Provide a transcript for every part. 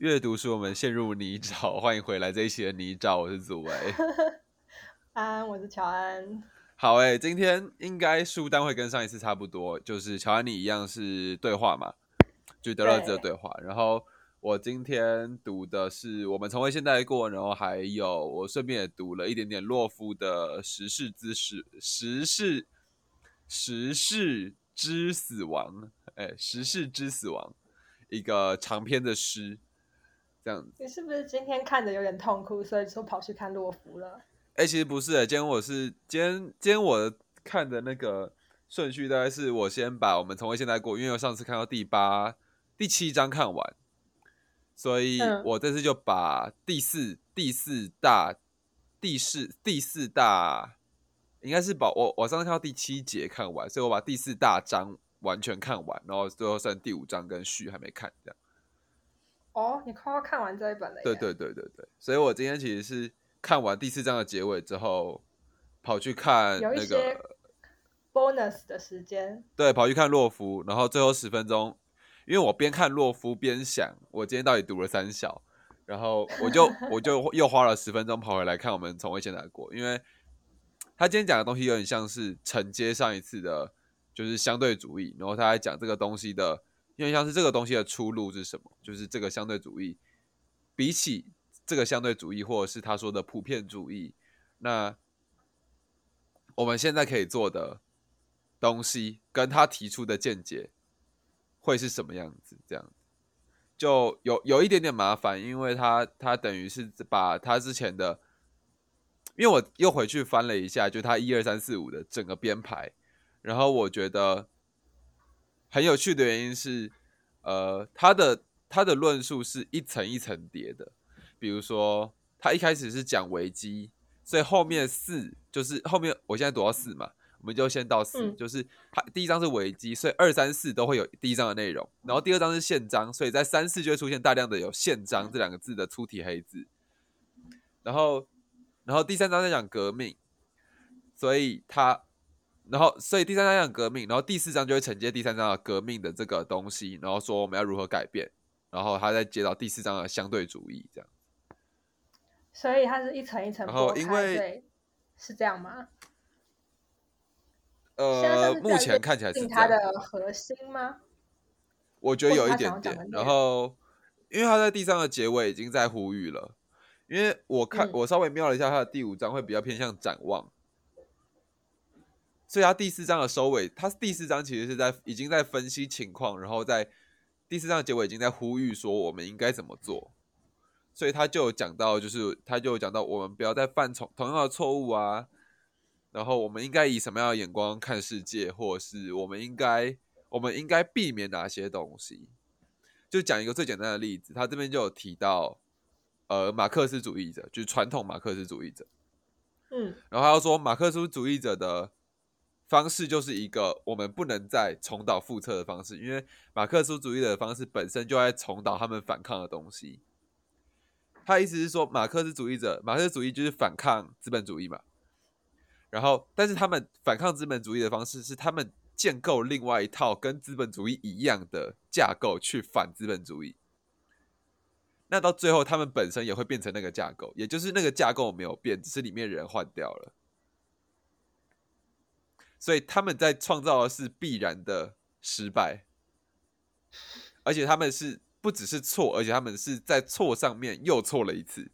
阅读使我们陷入泥沼，欢迎回来这一期的泥沼，我是祖维。安，我是乔安。好诶，今天应该书单会跟上一次差不多，就是乔安你一样是对话嘛，就德勒兹的对话。然后我今天读的是《我们从未现代过》，然后还有我顺便也读了一点点洛夫的《时事之时时事时事之死亡》，哎，《时事之死亡》一个长篇的诗。这样子，你是不是今天看的有点痛苦，所以说跑去看洛夫了？哎，其实不是哎，今天我是今天今天我看的那个顺序大概是我先把我们从未现在过，因为我上次看到第八、第七章看完，所以我这次就把第四、第四大、第四、第四大，应该是把我我上次看到第七节看完，所以我把第四大章完全看完，然后最后剩第五章跟序还没看，这样。哦，你快要看完这一本了。对对对对对，所以我今天其实是看完第四章的结尾之后，跑去看那个 bonus 的时间。对，跑去看洛夫，然后最后十分钟，因为我边看洛夫边想，我今天到底读了三小，然后我就 我就又花了十分钟跑回来看我们从未见来过，因为他今天讲的东西有点像是承接上一次的，就是相对主义，然后他还讲这个东西的。因为像是这个东西的出路是什么？就是这个相对主义，比起这个相对主义，或者是他说的普遍主义，那我们现在可以做的东西，跟他提出的见解会是什么样子？这样就有有一点点麻烦，因为他他等于是把他之前的，因为我又回去翻了一下，就他一二三四五的整个编排，然后我觉得。很有趣的原因是，呃，他的他的论述是一层一层叠的。比如说，他一开始是讲危机，所以后面四就是后面，我现在读到四嘛，我们就先到四，就是他第一章是危机，所以二三四都会有第一章的内容。然后第二章是宪章，所以在三四就会出现大量的有宪章这两个字的粗体黑字。然后，然后第三章在讲革命，所以他。然后，所以第三章讲革命，然后第四章就会承接第三章的革命的这个东西，然后说我们要如何改变，然后他再接到第四章的相对主义这样。所以它是一层一层剥开，是这样吗？呃，目前看起来是它的核心吗？我觉得有一点点。然后，因为他在第三个结尾已经在呼吁了，因为我看我稍微瞄了一下他的第五章，会比较偏向展望。所以他第四章的收尾，他第四章其实是在已经在分析情况，然后在第四章的结尾已经在呼吁说我们应该怎么做。所以他就讲到，就是他就讲到我们不要再犯同同样的错误啊，然后我们应该以什么样的眼光看世界，或者是我们应该我们应该避免哪些东西。就讲一个最简单的例子，他这边就有提到，呃，马克思主义者，就是传统马克思主义者，嗯，然后他说马克思主义者的。方式就是一个我们不能再重蹈覆辙的方式，因为马克思主义的方式本身就在重蹈他们反抗的东西。他意思是说，马克思主义者，马克思主义就是反抗资本主义嘛。然后，但是他们反抗资本主义的方式是，他们建构另外一套跟资本主义一样的架构去反资本主义。那到最后，他们本身也会变成那个架构，也就是那个架构没有变，只是里面人换掉了。所以他们在创造的是必然的失败，而且他们是不只是错，而且他们是在错上面又错了一次。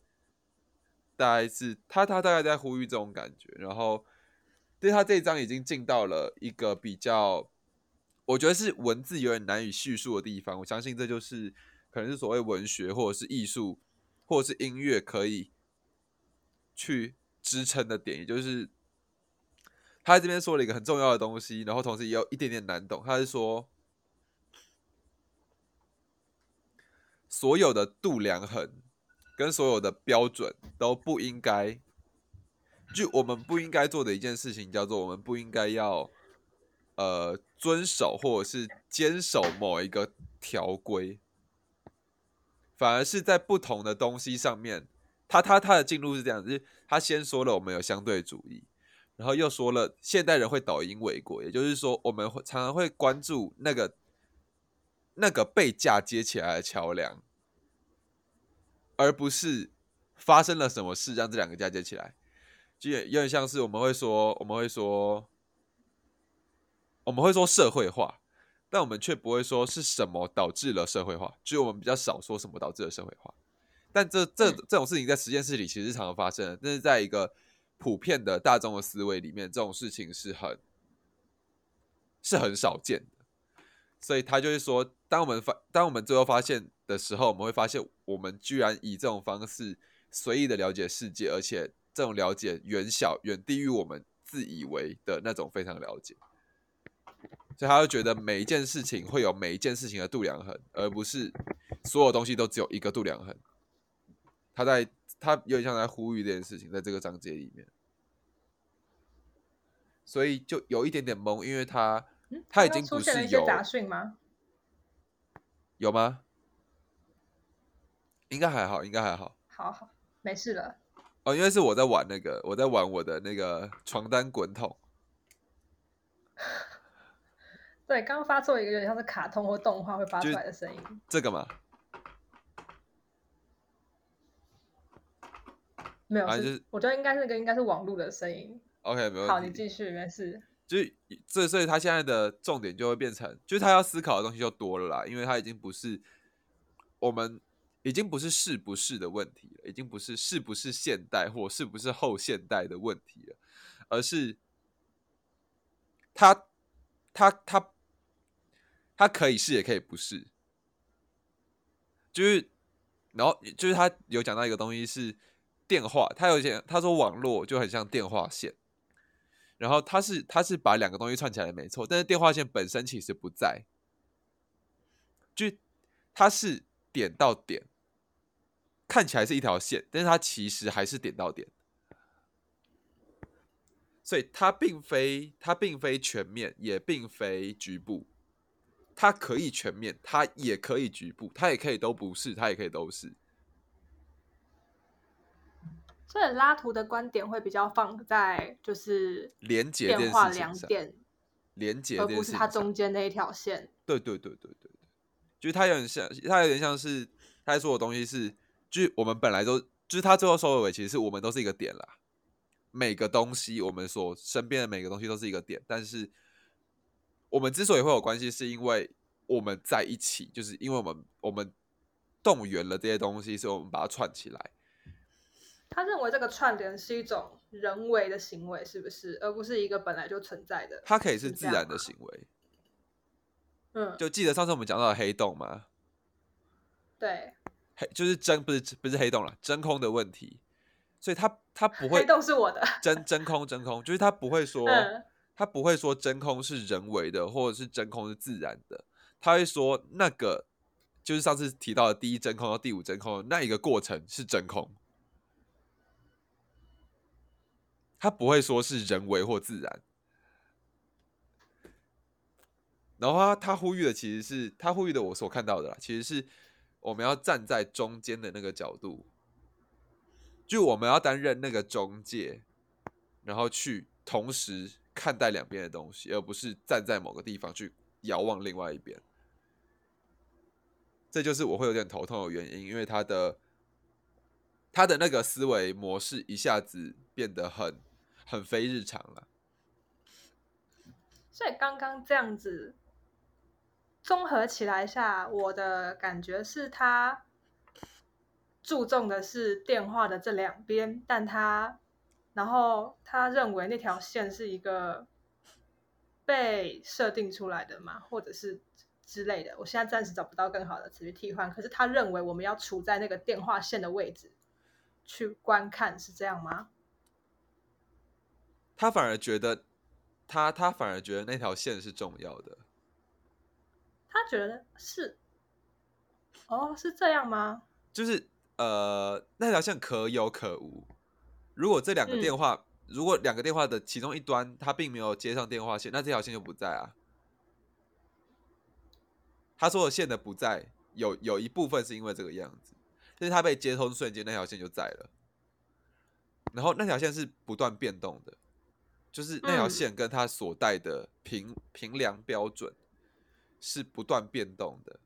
大概是他他大概在呼吁这种感觉，然后对他这一章已经进到了一个比较，我觉得是文字有点难以叙述的地方。我相信这就是可能是所谓文学或者是艺术或者是音乐可以去支撑的点，也就是。他在这边说了一个很重要的东西，然后同时也有一点点难懂。他是说，所有的度量衡跟所有的标准都不应该，就我们不应该做的一件事情叫做，我们不应该要呃遵守或者是坚守某一个条规，反而是在不同的东西上面，他他他的进入是这样，就是他先说了我们有相对主义。然后又说了，现代人会抖音为国，也就是说，我们会常常会关注那个那个被嫁接起来的桥梁，而不是发生了什么事让这两个嫁接起来，就有点像是我们会说，我们会说，我们会说社会化，但我们却不会说是什么导致了社会化，就我们比较少说什么导致了社会化。但这这这种事情在实验室里其实常常发生，但是在一个普遍的大众的思维里面，这种事情是很是很少见的。所以他就是说，当我们发当我们最后发现的时候，我们会发现，我们居然以这种方式随意的了解世界，而且这种了解远小远低于我们自以为的那种非常了解。所以他就觉得每一件事情会有每一件事情的度量衡，而不是所有东西都只有一个度量衡。他在他有点像在呼吁这件事情，在这个章节里面，所以就有一点点懵，因为他。他已经不是有杂讯吗？有吗？应该还好，应该还好。好好，没事了。哦，因为是我在玩那个，我在玩我的那个床单滚筒。对，刚刚发出一个有点像是卡通或动画会发出来的声音。这个吗？没有，就是我觉得应该是个应该是网络的声音。OK，没问题。好，你继续，没事。就是这，所以他现在的重点就会变成，就是他要思考的东西就多了啦，因为他已经不是我们已经不是是不是的问题了，已经不是是不是现代或是不是后现代的问题了，而是他他他他可以是也可以不是，就是然后就是他有讲到一个东西是电话，他有些他说网络就很像电话线。然后他是他是把两个东西串起来没错，但是电话线本身其实不在，就它是点到点，看起来是一条线，但是它其实还是点到点，所以它并非它并非全面，也并非局部，它可以全面，它也可以局部，它也可以都不是，它也可以都是。所以拉图的观点会比较放在就是连接电话两点，连接而不是它中间那一条线。对对对对对对，就是它有点像，它有点像是他在说的东西是，就是我们本来都就是他最后收尾，其实是我们都是一个点啦。每个东西，我们所身边的每个东西都是一个点，但是我们之所以会有关系，是因为我们在一起，就是因为我们我们动员了这些东西，所以我们把它串起来。他认为这个串联是一种人为的行为，是不是？而不是一个本来就存在的。它可以是自然的行为。嗯，就记得上次我们讲到的黑洞吗？对，黑就是真不是不是黑洞了，真空的问题。所以它它不会黑洞是我的 真真空真空，就是它不会说它不会说真空是人为的，或者是真空是自然的。他会说那个就是上次提到的第一真空到第五真空那一个过程是真空。他不会说是人为或自然，然后他他呼吁的其实是他呼吁的我所看到的啦，其实是我们要站在中间的那个角度，就我们要担任那个中介，然后去同时看待两边的东西，而不是站在某个地方去遥望另外一边。这就是我会有点头痛的原因，因为他的他的那个思维模式一下子变得很。很非日常了，所以刚刚这样子综合起来下，我的感觉是他注重的是电话的这两边，但他然后他认为那条线是一个被设定出来的嘛，或者是之类的。我现在暂时找不到更好的词去替换，可是他认为我们要处在那个电话线的位置去观看，是这样吗？他反而觉得，他他反而觉得那条线是重要的。他觉得是，哦，是这样吗？就是呃，那条线可有可无。如果这两个电话，如果两个电话的其中一端他并没有接上电话线，那这条线就不在啊。他说的线的不在，有有一部分是因为这个样子，就是他被接通瞬间，那条线就在了。然后那条线是不断变动的。就是那条线跟他所带的平平量标准是不断变动的，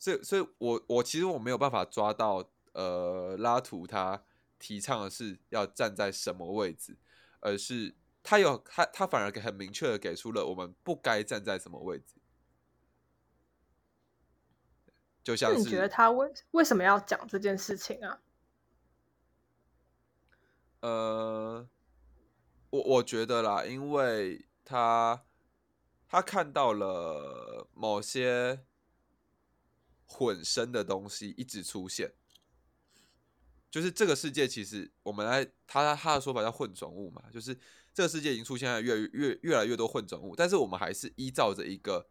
所以，所以我我其实我没有办法抓到，呃，拉图他提倡的是要站在什么位置，而是他有他他反而给很明确的给出了我们不该站在什么位置，就像你觉得他为为什么要讲这件事情啊？呃，我我觉得啦，因为他他看到了某些混生的东西一直出现，就是这个世界其实我们来他他的说法叫混种物嘛，就是这个世界已经出现了越越越来越多混种物，但是我们还是依照着一个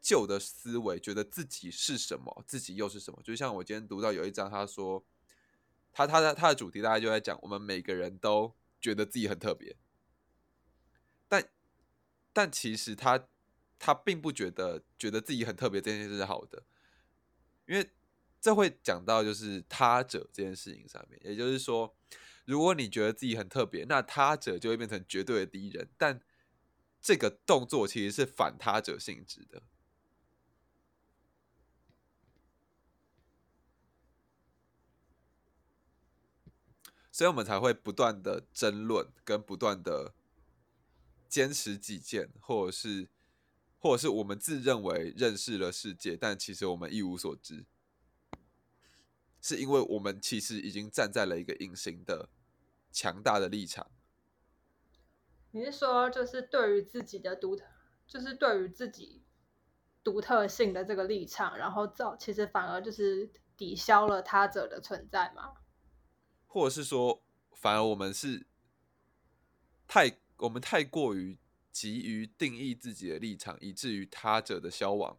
旧的思维，觉得自己是什么，自己又是什么。就像我今天读到有一章，他说。他他的他的主题大概就在讲，我们每个人都觉得自己很特别，但但其实他他并不觉得觉得自己很特别这件事是好的，因为这会讲到就是他者这件事情上面，也就是说，如果你觉得自己很特别，那他者就会变成绝对的敌人，但这个动作其实是反他者性质的。所以我们才会不断的争论，跟不断的坚持己见，或者是，或者是我们自认为认识了世界，但其实我们一无所知，是因为我们其实已经站在了一个隐形的强大的立场。你是说，就是对于自己的独特，就是对于自己独特性的这个立场，然后造，其实反而就是抵消了他者的存在吗？或者是说，反而我们是太我们太过于急于定义自己的立场，以至于他者的消亡。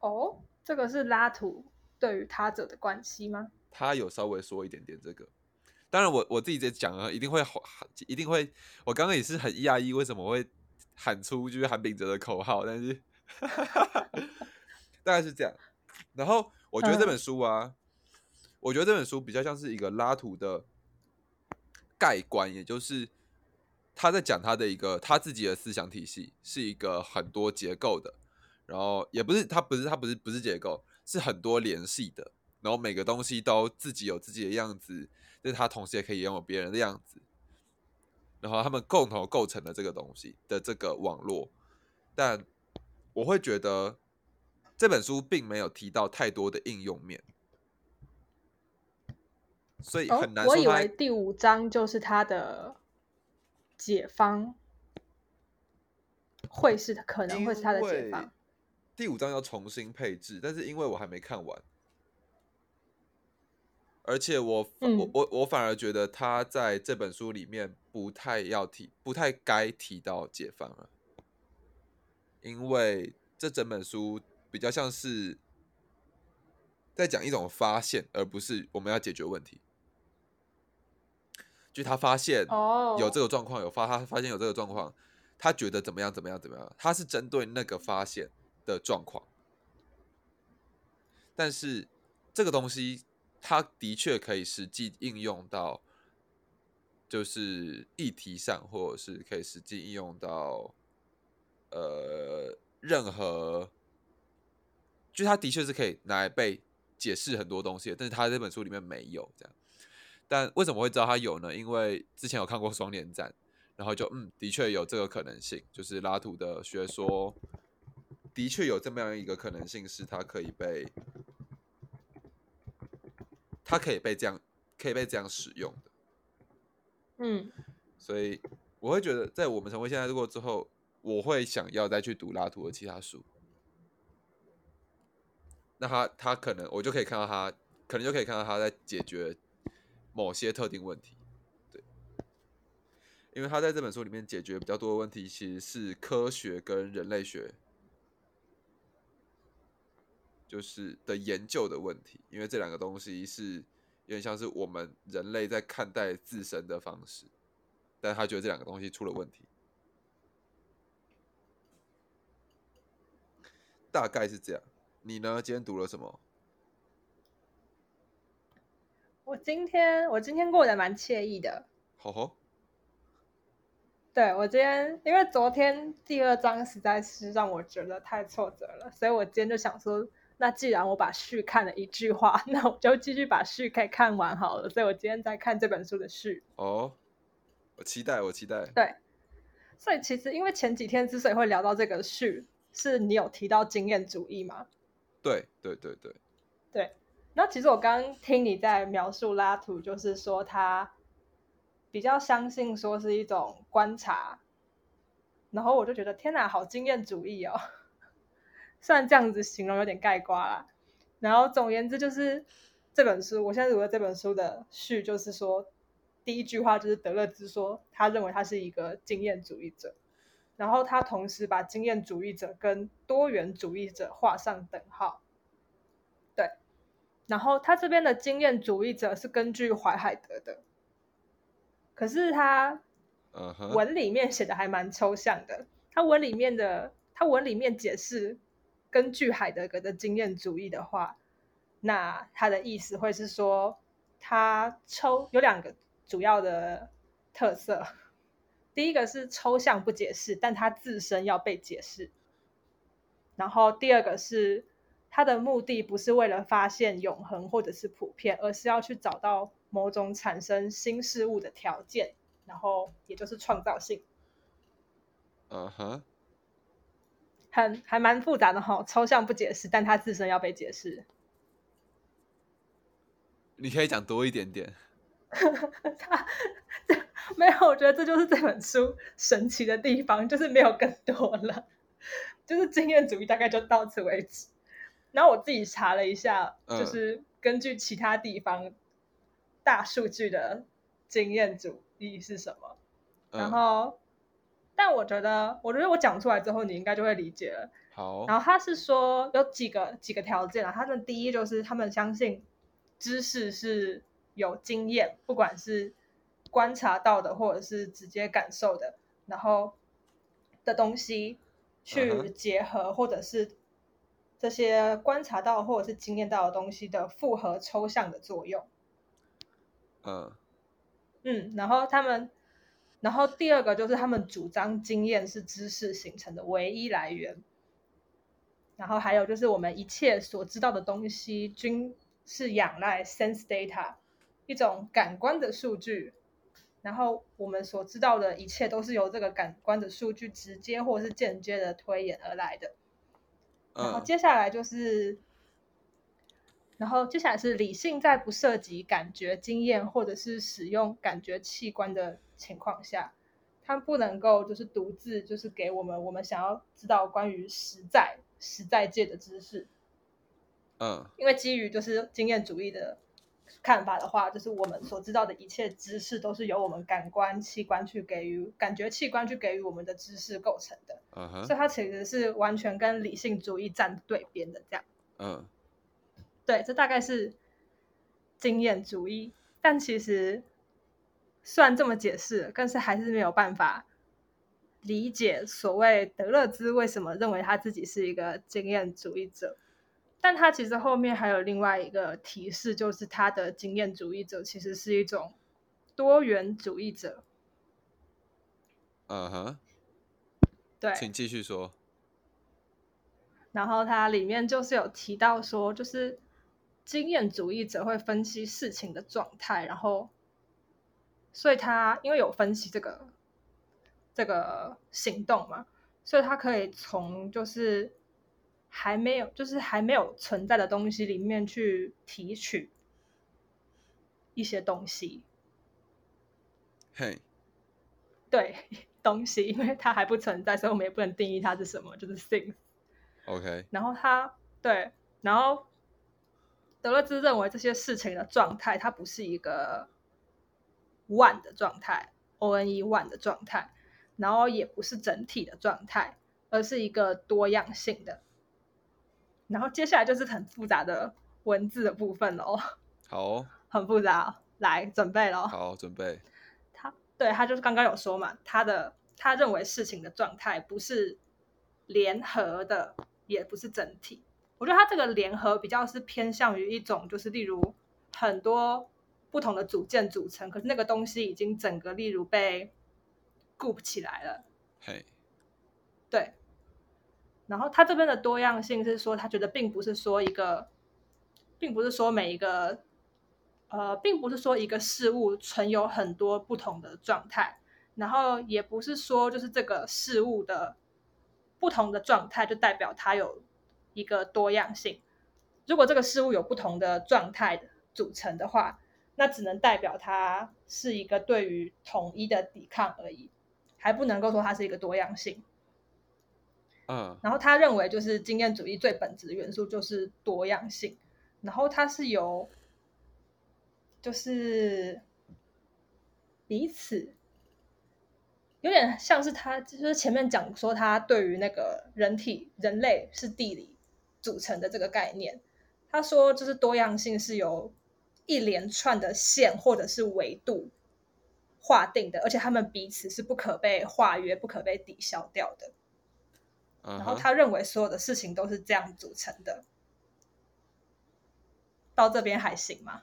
哦，这个是拉图对于他者的关系吗？他有稍微说一点点这个。当然，我我自己在讲啊，一定会好，一定会。我刚刚也是很讶异，为什么会喊出就是韩炳哲的口号，但是 大概是这样。然后。我觉得这本书啊，我觉得这本书比较像是一个拉图的盖棺，也就是他在讲他的一个他自己的思想体系，是一个很多结构的，然后也不是他不是他不是不是结构，是很多联系的，然后每个东西都自己有自己的样子，但是他同时也可以拥有别人的样子，然后他们共同构成了这个东西的这个网络，但我会觉得。这本书并没有提到太多的应用面，所以很难。我以为第五章就是他的解方，会是可能会是他的解方。第五章要重新配置，但是因为我还没看完，而且我我我我反而觉得他在这本书里面不太要提，不太该提到解放了，因为这整本书。比较像是在讲一种发现，而不是我们要解决问题。就他发现有这个状况，有发他发现有这个状况，他觉得怎么样怎么样怎么样，他是针对那个发现的状况。但是这个东西，它的确可以实际应用到，就是议题上，或者是可以实际应用到，呃，任何。就他的确是可以拿来被解释很多东西，但是他这本书里面没有这样。但为什么会知道他有呢？因为之前有看过双年展，然后就嗯，的确有这个可能性，就是拉图的学说的确有这么样一个可能性，是他可以被他可以被这样可以被这样使用的。嗯，所以我会觉得，在我们成为现在过之后，我会想要再去读拉图的其他书。那他他可能我就可以看到他，可能就可以看到他在解决某些特定问题，对，因为他在这本书里面解决比较多的问题，其实是科学跟人类学，就是的研究的问题，因为这两个东西是有点像是我们人类在看待自身的方式，但他觉得这两个东西出了问题，大概是这样。你呢？今天读了什么？我今天我今天过得蛮惬意的。吼吼。对我今天，因为昨天第二章实在是让我觉得太挫折了，所以我今天就想说，那既然我把序看了一句话，那我就继续把序可以看完好了。所以我今天在看这本书的序。哦，我期待，我期待。对，所以其实因为前几天之所以会聊到这个序，是你有提到经验主义吗？对对对对对。那其实我刚刚听你在描述拉图，就是说他。比较相信说是一种观察，然后我就觉得天哪，好经验主义哦。虽然这样子形容有点盖瓜啦，然后总言之就是这本书，我现在读的这本书的序就是说，第一句话就是德勒兹说，他认为他是一个经验主义者，然后他同时把经验主义者跟多元主义者画上等号。对，然后他这边的经验主义者是根据怀海德的。可是他文里面写的还蛮抽象的。他文里面的他文里面解释，根据海德格的经验主义的话，那他的意思会是说，他抽有两个主要的特色。第一个是抽象不解释，但它自身要被解释。然后第二个是它的目的不是为了发现永恒或者是普遍，而是要去找到。某种产生新事物的条件，然后也就是创造性。嗯哼，很还蛮复杂的哈，抽象不解释，但它自身要被解释。你可以讲多一点点。他这没有，我觉得这就是这本书神奇的地方，就是没有更多了，就是经验主义大概就到此为止。然后我自己查了一下，就是根据其他地方。大数据的经验主义是什么？然后，但我觉得，我觉得我讲出来之后，你应该就会理解了。好。然后他是说有几个几个条件啊？他的第一就是他们相信知识是有经验，不管是观察到的或者是直接感受的，然后的东西去结合，或者是这些观察到或者是经验到的东西的复合抽象的作用。嗯嗯，然后他们，然后第二个就是他们主张经验是知识形成的唯一来源，然后还有就是我们一切所知道的东西均是仰赖 sense data 一种感官的数据，然后我们所知道的一切都是由这个感官的数据直接或是间接的推演而来的，然后接下来就是。然后接下来是理性，在不涉及感觉经验或者是使用感觉器官的情况下，它不能够就是独自就是给我们我们想要知道关于实在实在界的知识。嗯，因为基于就是经验主义的看法的话，就是我们所知道的一切知识都是由我们感官器官去给予感觉器官去给予我们的知识构成的。嗯哼所以它其实是完全跟理性主义站对边的这样。嗯。对，这大概是经验主义，但其实虽然这么解释，但是还是没有办法理解所谓德勒兹为什么认为他自己是一个经验主义者。但他其实后面还有另外一个提示，就是他的经验主义者其实是一种多元主义者。嗯哼，对，请继续说。然后它里面就是有提到说，就是。经验主义者会分析事情的状态，然后，所以他因为有分析这个这个行动嘛，所以他可以从就是还没有就是还没有存在的东西里面去提取一些东西。嘿，对，东西，因为它还不存在，所以我们也不能定义它是什么，就是 things。OK。然后他对，然后。德勒兹认为这些事情的状态，它不是一个 one 的状态，O N E one 的状态，然后也不是整体的状态，而是一个多样性的。然后接下来就是很复杂的文字的部分喽。好，很复杂，来准备喽。好，准备。他对他就是刚刚有说嘛，他的他认为事情的状态不是联合的，也不是整体。我觉得他这个联合比较是偏向于一种，就是例如很多不同的组件组成，可是那个东西已经整个例如被顾不起来了。嘿，对。然后他这边的多样性是说，他觉得并不是说一个，并不是说每一个，呃，并不是说一个事物存有很多不同的状态，然后也不是说就是这个事物的不同的状态就代表它有一个多样性。如果这个事物有不同的状态组成的话，那只能代表它是一个对于统一的抵抗而已，还不能够说它是一个多样性。嗯，然后他认为，就是经验主义最本质的元素就是多样性。然后它是由，就是彼此有点像是他，就是前面讲说他对于那个人体人类是地理组成的这个概念，他说就是多样性是由一连串的线或者是维度划定的，而且他们彼此是不可被化约、不可被抵消掉的。然后他认为所有的事情都是这样组成的，到这边还行吗？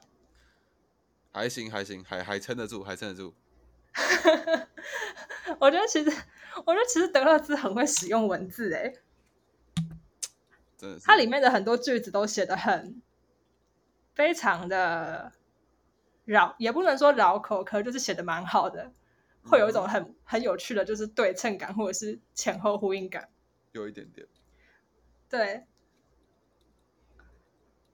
还行，还行，还还撑得住，还撑得住。我觉得其实，我觉得其实德勒兹很会使用文字，哎，真的，它里面的很多句子都写的很非常的绕，也不能说绕口，可就是写的蛮好的，会有一种很很有趣的，就是对称感或者是前后呼应感。有一点点，对，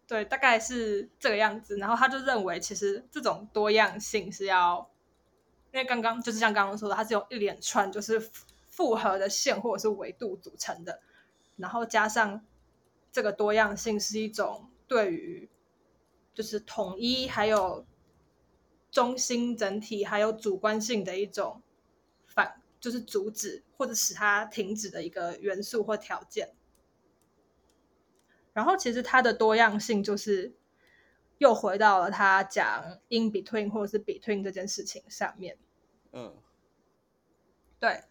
对，大概是这个样子。然后他就认为，其实这种多样性是要，因为刚刚就是像刚刚说的，它是由一连串就是复合的线或者是维度组成的，然后加上这个多样性是一种对于就是统一还有中心整体还有主观性的一种。就是阻止或者使它停止的一个元素或条件。然后，其实它的多样性就是又回到了他讲 in between 或者是 between 这件事情上面。嗯，对。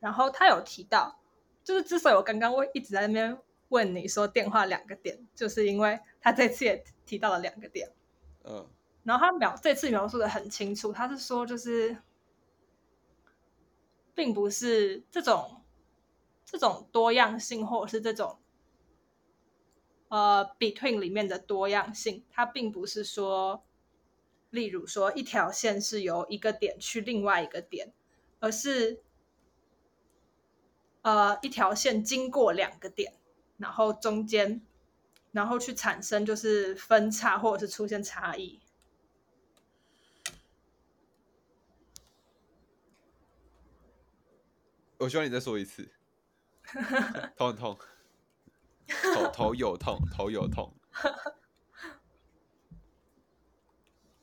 然后他有提到，就是之所以我刚刚会一直在那边问你说电话两个点，就是因为他这次也提到了两个点。嗯。然后他描这次描述的很清楚，他是说就是。并不是这种这种多样性，或者是这种呃 between 里面的多样性，它并不是说，例如说一条线是由一个点去另外一个点，而是呃一条线经过两个点，然后中间，然后去产生就是分叉或者是出现差异。我希望你再说一次，头很痛，头头有痛，头有痛。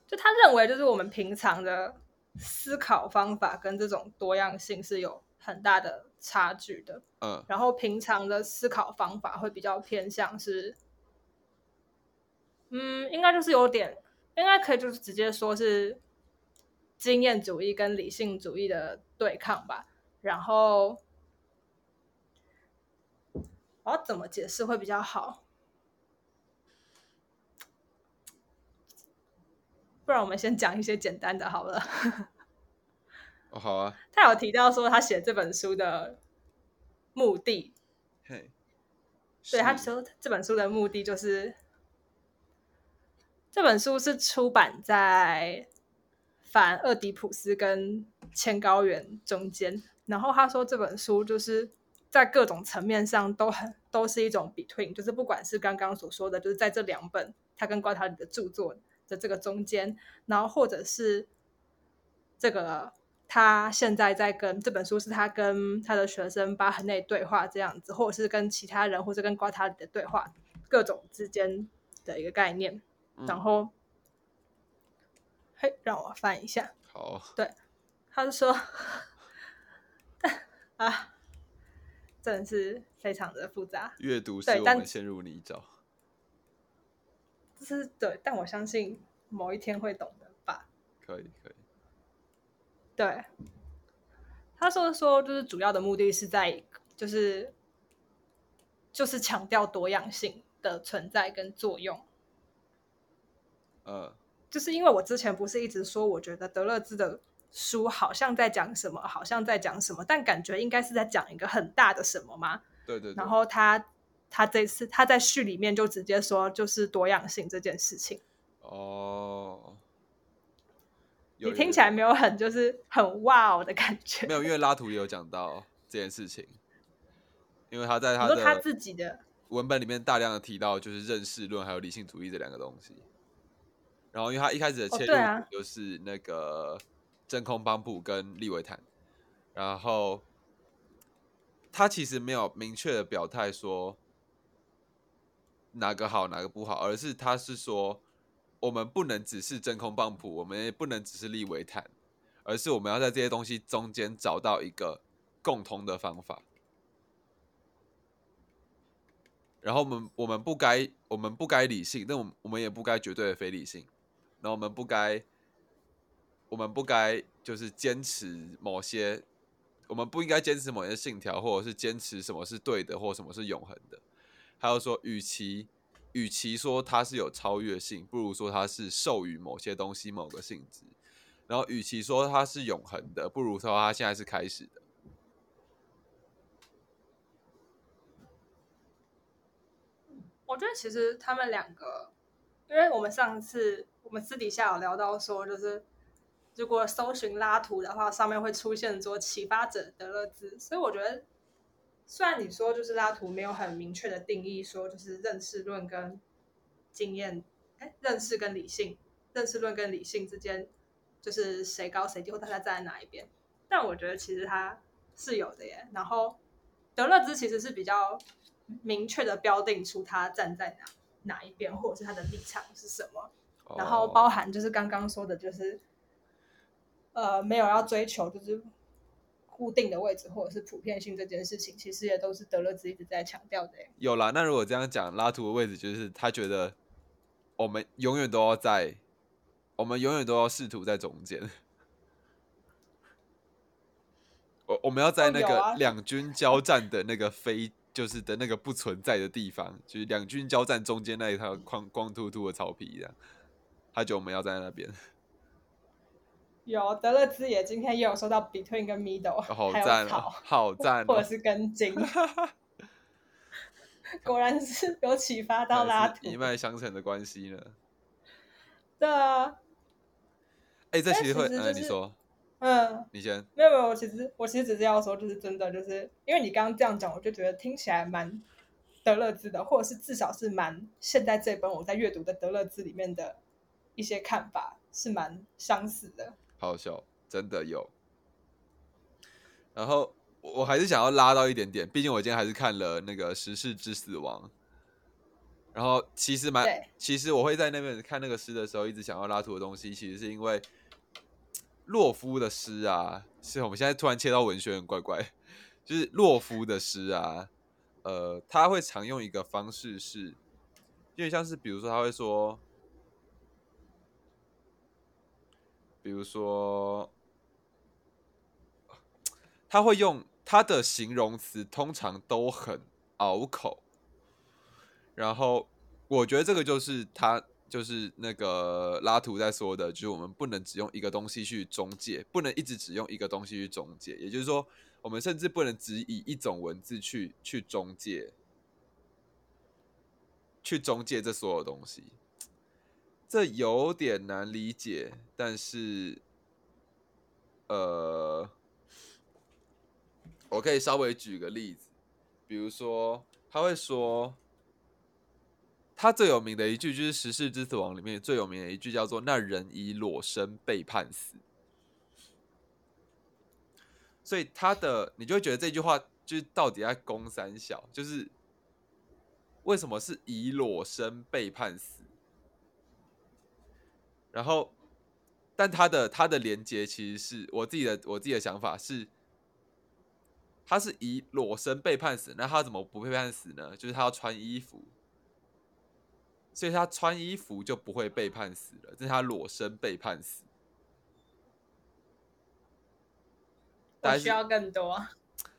就他认为，就是我们平常的思考方法跟这种多样性是有很大的差距的。嗯，然后平常的思考方法会比较偏向是，嗯，应该就是有点，应该可以就是直接说是经验主义跟理性主义的对抗吧。然后我要怎么解释会比较好？不然我们先讲一些简单的好了。哦，好啊。他有提到说他写这本书的目的，嘿，对他说这本书的目的就是这本书是出版在反厄狄普斯跟千高原中间。然后他说这本书就是在各种层面上都很都是一种 between，就是不管是刚刚所说的，就是在这两本他跟瓜塔里的著作的这个中间，然后或者是这个他现在在跟这本书是他跟他的学生巴赫内对话这样子，或者是跟其他人或者跟瓜塔里的对话，各种之间的一个概念。然后，嘿，让我翻一下。好。对，他是说。啊，真的是非常的复杂。阅读使我们陷入泥沼。就是对，但我相信某一天会懂的吧。可以，可以。对，他说说，就是主要的目的是在，就是就是强调多样性的存在跟作用。呃，就是因为我之前不是一直说，我觉得德勒兹的书好像在讲什么，好像在讲什么，但感觉应该是在讲一个很大的什么吗？对对对。然后他他这次他在序里面就直接说，就是多样性这件事情。哦。你听起来没有很就是很哇哦的感觉。没有，因为拉图也有讲到这件事情，因为他在他的他自己的文本里面大量的提到就是认识论还有理性主义这两个东西。然后，因为他一开始的切入就是那个真空邦布跟利维坦，然后他其实没有明确的表态说哪个好哪个不好，而是他是说。我们不能只是真空棒谱，我们也不能只是利维坦，而是我们要在这些东西中间找到一个共通的方法。然后我们我们不该我们不该理性，但我们我们也不该绝对的非理性。然后我们不该我们不该就是坚持某些，我们不应该坚持某些信条，或者是坚持什么是对的，或什么是永恒的。还有说，与其。与其说它是有超越性，不如说它是授予某些东西某个性质。然后，与其说它是永恒的，不如说它现在是开始的。我觉得其实他们两个，因为我们上次我们私底下有聊到说，就是如果搜寻拉图的话，上面会出现说启发者德勒兹，所以我觉得。虽然你说就是拉图没有很明确的定义，说就是认识论跟经验，哎，认识跟理性，认识论跟理性之间就是谁高谁低，或大家站在哪一边。但我觉得其实他是有的耶。然后德勒兹其实是比较明确的标定出他站在哪哪一边，或者是他的立场是什么。然后包含就是刚刚说的，就是呃，没有要追求就是。固定的位置或者是普遍性这件事情，其实也都是德勒兹一直在强调的。有啦，那如果这样讲，拉图的位置就是他觉得我们永远都要在，我们永远都要试图在中间。我我们要在那个两军交战的那个非就是的那个不存在的地方，就是两军交战中间那一条光光秃秃的草皮一样，他觉得我们要在那边。有德勒兹也今天也有收到 between 跟 middle，好赞哦，好赞，或者是跟金，果然是有启发到拉图一脉相承的关系呢。对啊，哎，这其实会，嗯，你说，嗯，你先，没有没有，我其实我其实只是要说，就是真的，就是因为你刚刚这样讲，我就觉得听起来蛮德勒兹的，或者是至少是蛮现在这本我在阅读的德勒兹里面的一些看法是蛮相似的。好笑，真的有。然后我还是想要拉到一点点，毕竟我今天还是看了那个《时事之死亡》。然后其实蛮，其实我会在那边看那个诗的时候，一直想要拉图的东西，其实是因为洛夫的诗啊，是我们现在突然切到文学很怪怪，就是洛夫的诗啊，呃，他会常用一个方式是，因为像是，比如说他会说。比如说，他会用他的形容词，通常都很拗口。然后，我觉得这个就是他，就是那个拉图在说的，就是我们不能只用一个东西去中介，不能一直只用一个东西去中介。也就是说，我们甚至不能只以一种文字去去中介，去中介这所有东西。这有点难理解，但是，呃，我可以稍微举个例子，比如说，他会说，他最有名的一句就是《十世之死亡》里面最有名的一句，叫做“那人以裸身被判死”。所以他的，你就会觉得这句话就是到底在攻三小，就是为什么是以裸身被判死？然后，但他的他的连接其实是我自己的我自己的想法是，他是以裸身被判死，那他怎么不被判死呢？就是他要穿衣服，所以他穿衣服就不会被判死了。这是他裸身被判死。我需要更多，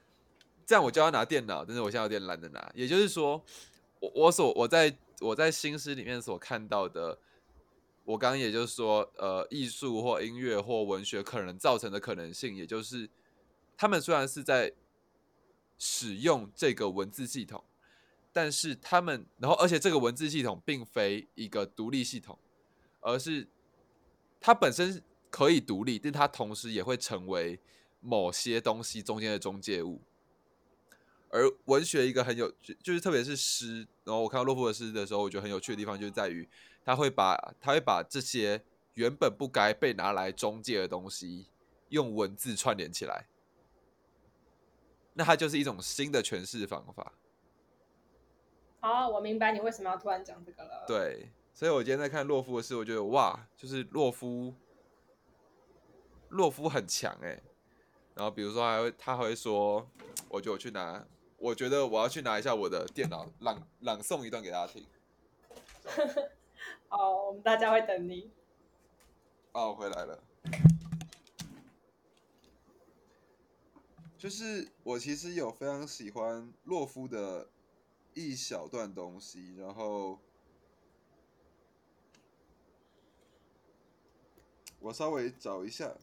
这样我就要拿电脑，但是我现在有点懒得拿。也就是说，我我所我在我在新诗里面所看到的。我刚刚也就是说，呃，艺术或音乐或文学可能造成的可能性，也就是他们虽然是在使用这个文字系统，但是他们，然后而且这个文字系统并非一个独立系统，而是它本身可以独立，但它同时也会成为某些东西中间的中介物。而文学一个很有，就是特别是诗，然后我看到洛夫的诗的时候，我觉得很有趣的地方，就是在于他会把他会把这些原本不该被拿来中介的东西，用文字串联起来。那它就是一种新的诠释方法。好，我明白你为什么要突然讲这个了。对，所以我今天在看洛夫的事，我觉得哇，就是洛夫，洛夫很强哎。然后比如说还会他还会说，我就去拿。我觉得我要去拿一下我的电脑，朗朗诵一段给大家听。哦，我们大家会等你。哦，回来了。就是我其实有非常喜欢洛夫的一小段东西，然后我稍微找一下。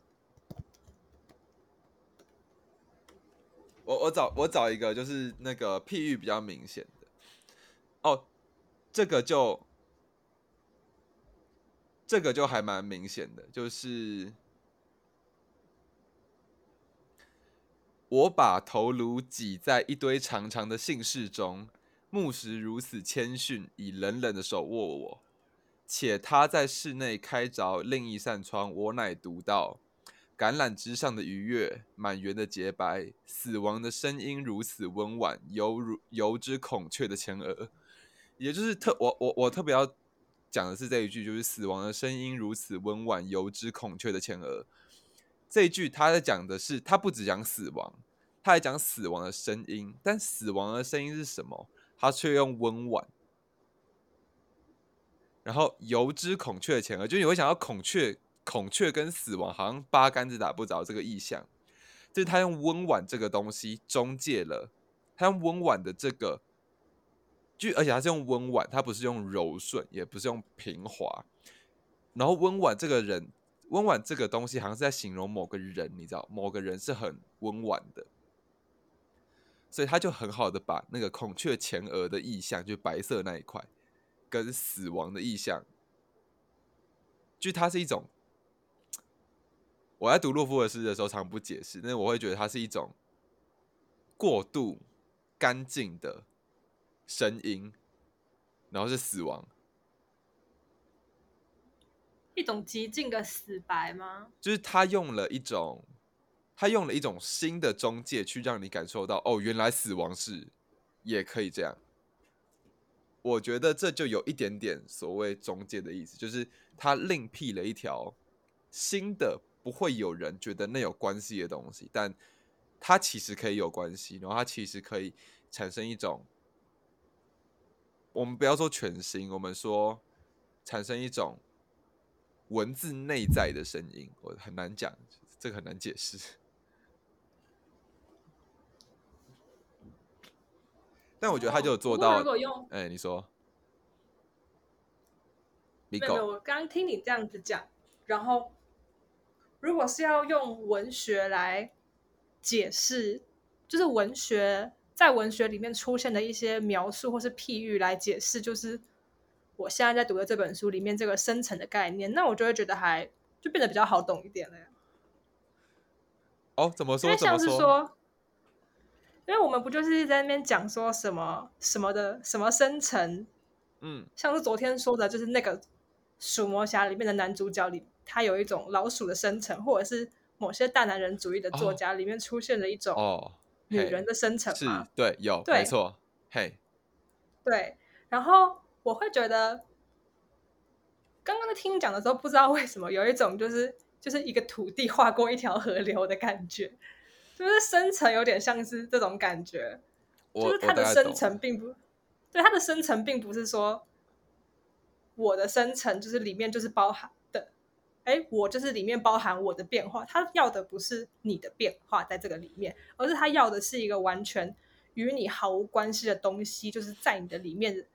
我我找我找一个，就是那个譬喻比较明显的哦，这个就这个就还蛮明显的，就是我把头颅挤在一堆长长的姓氏中，牧师如此谦逊，以冷冷的手握我，且他在室内开着另一扇窗，我乃读到。橄榄枝上的愉悦，满园的洁白，死亡的声音如此温婉，犹如犹之孔雀的前额。也就是特我我我特别要讲的是这一句，就是死亡的声音如此温婉，犹之孔雀的前额。这一句他在讲的是，他不只讲死亡，他还讲死亡的声音。但死亡的声音是什么？他却用温婉。然后犹之孔雀的前额，就你会想到孔雀。孔雀跟死亡好像八竿子打不着，这个意象，就是他用温婉这个东西中介了，他用温婉的这个，就而且他是用温婉，他不是用柔顺，也不是用平滑，然后温婉这个人，温婉这个东西好像是在形容某个人，你知道，某个人是很温婉的，所以他就很好的把那个孔雀前额的意象，就白色那一块，跟死亡的意象，就它是一种。我在读洛夫的诗的时候，常不解释，但是我会觉得它是一种过度干净的声音，然后是死亡，一种极尽的死白吗？就是他用了一种，他用了一种新的中介去让你感受到，哦，原来死亡是也可以这样。我觉得这就有一点点所谓中介的意思，就是他另辟了一条新的。不会有人觉得那有关系的东西，但它其实可以有关系，然后它其实可以产生一种，我们不要说全新，我们说产生一种文字内在的声音，我很难讲，这个很难解释。但我觉得他就有做到。如果用，哎，你说，没有，我刚刚听你这样子讲，然后。如果是要用文学来解释，就是文学在文学里面出现的一些描述或是譬喻来解释，就是我现在在读的这本书里面这个深层的概念，那我就会觉得还就变得比较好懂一点了。哦，怎么说？因为像是说，因为我们不就是在那边讲说什么什么的什么深层，嗯，像是昨天说的，就是那个《鼠魔侠》里面的男主角里。他有一种老鼠的生成，或者是某些大男人主义的作家里面出现了一种女人的生成吗？对，有，没错，嘿，对。然后我会觉得，刚刚在听讲的时候，不知道为什么有一种就是就是一个土地划过一条河流的感觉，就是深层有点像是这种感觉，就是它的深层并不对，它的深层并不是说我的深层就是里面就是包含。哎，我就是里面包含我的变化，他要的不是你的变化在这个里面，而是他要的是一个完全与你毫无关系的东西，就是在你的里面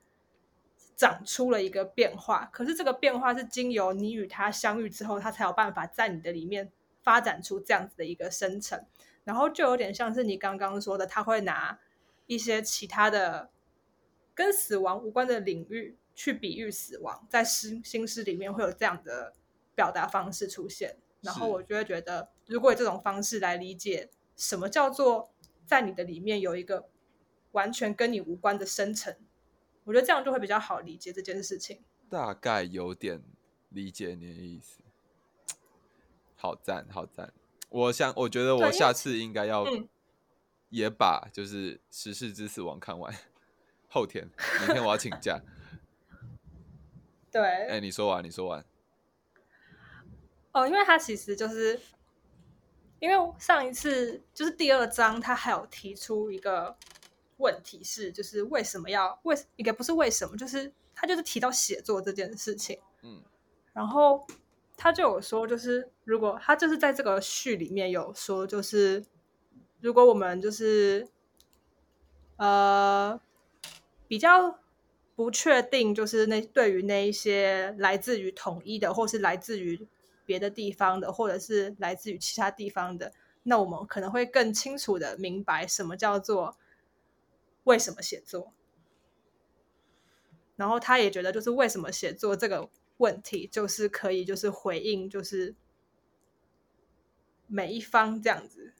长出了一个变化，可是这个变化是经由你与他相遇之后，他才有办法在你的里面发展出这样子的一个生成，然后就有点像是你刚刚说的，他会拿一些其他的跟死亡无关的领域去比喻死亡，在诗新诗里面会有这样的表达方式出现，然后我就会觉得，如果以这种方式来理解什么叫做在你的里面有一个完全跟你无关的深层，我觉得这样就会比较好理解这件事情。大概有点理解你的意思。好赞，好赞！我想，我觉得我下次应该要嗯也把就是《时事之死亡》看完。后天，明天我要请假。对，哎、你说完，你说完。哦，因为他其实就是因为上一次就是第二章，他还有提出一个问题是，就是为什么要为也不是为什么，就是他就是提到写作这件事情，嗯，然后他就有说，就是如果他就是在这个序里面有说，就是如果我们就是呃比较不确定，就是那对于那一些来自于统一的，或是来自于别的地方的，或者是来自于其他地方的，那我们可能会更清楚的明白什么叫做为什么写作。然后他也觉得，就是为什么写作这个问题，就是可以就是回应，就是每一方这样子，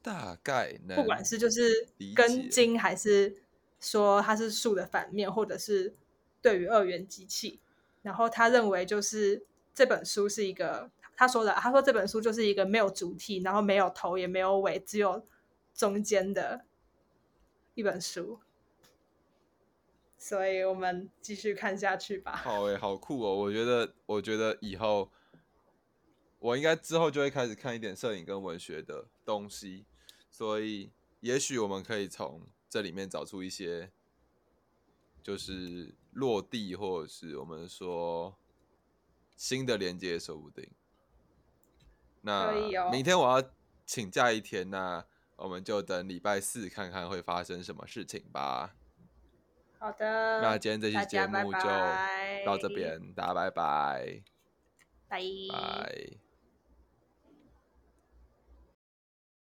大概能不管是就是根茎，还是说它是树的反面，或者是对于二元机器。然后他认为，就是这本书是一个他说的，他说这本书就是一个没有主体，然后没有头也没有尾，只有中间的一本书。所以我们继续看下去吧。好诶、好酷哦！我觉得，我觉得以后我应该之后就会开始看一点摄影跟文学的东西，所以也许我们可以从这里面找出一些，就是落地或者是我们说新的连接，说不定。那明天我要请假一天，那我们就等礼拜四看看会发生什么事情吧。好的，那今天这期大节目就到这边，大家拜拜，拜拜。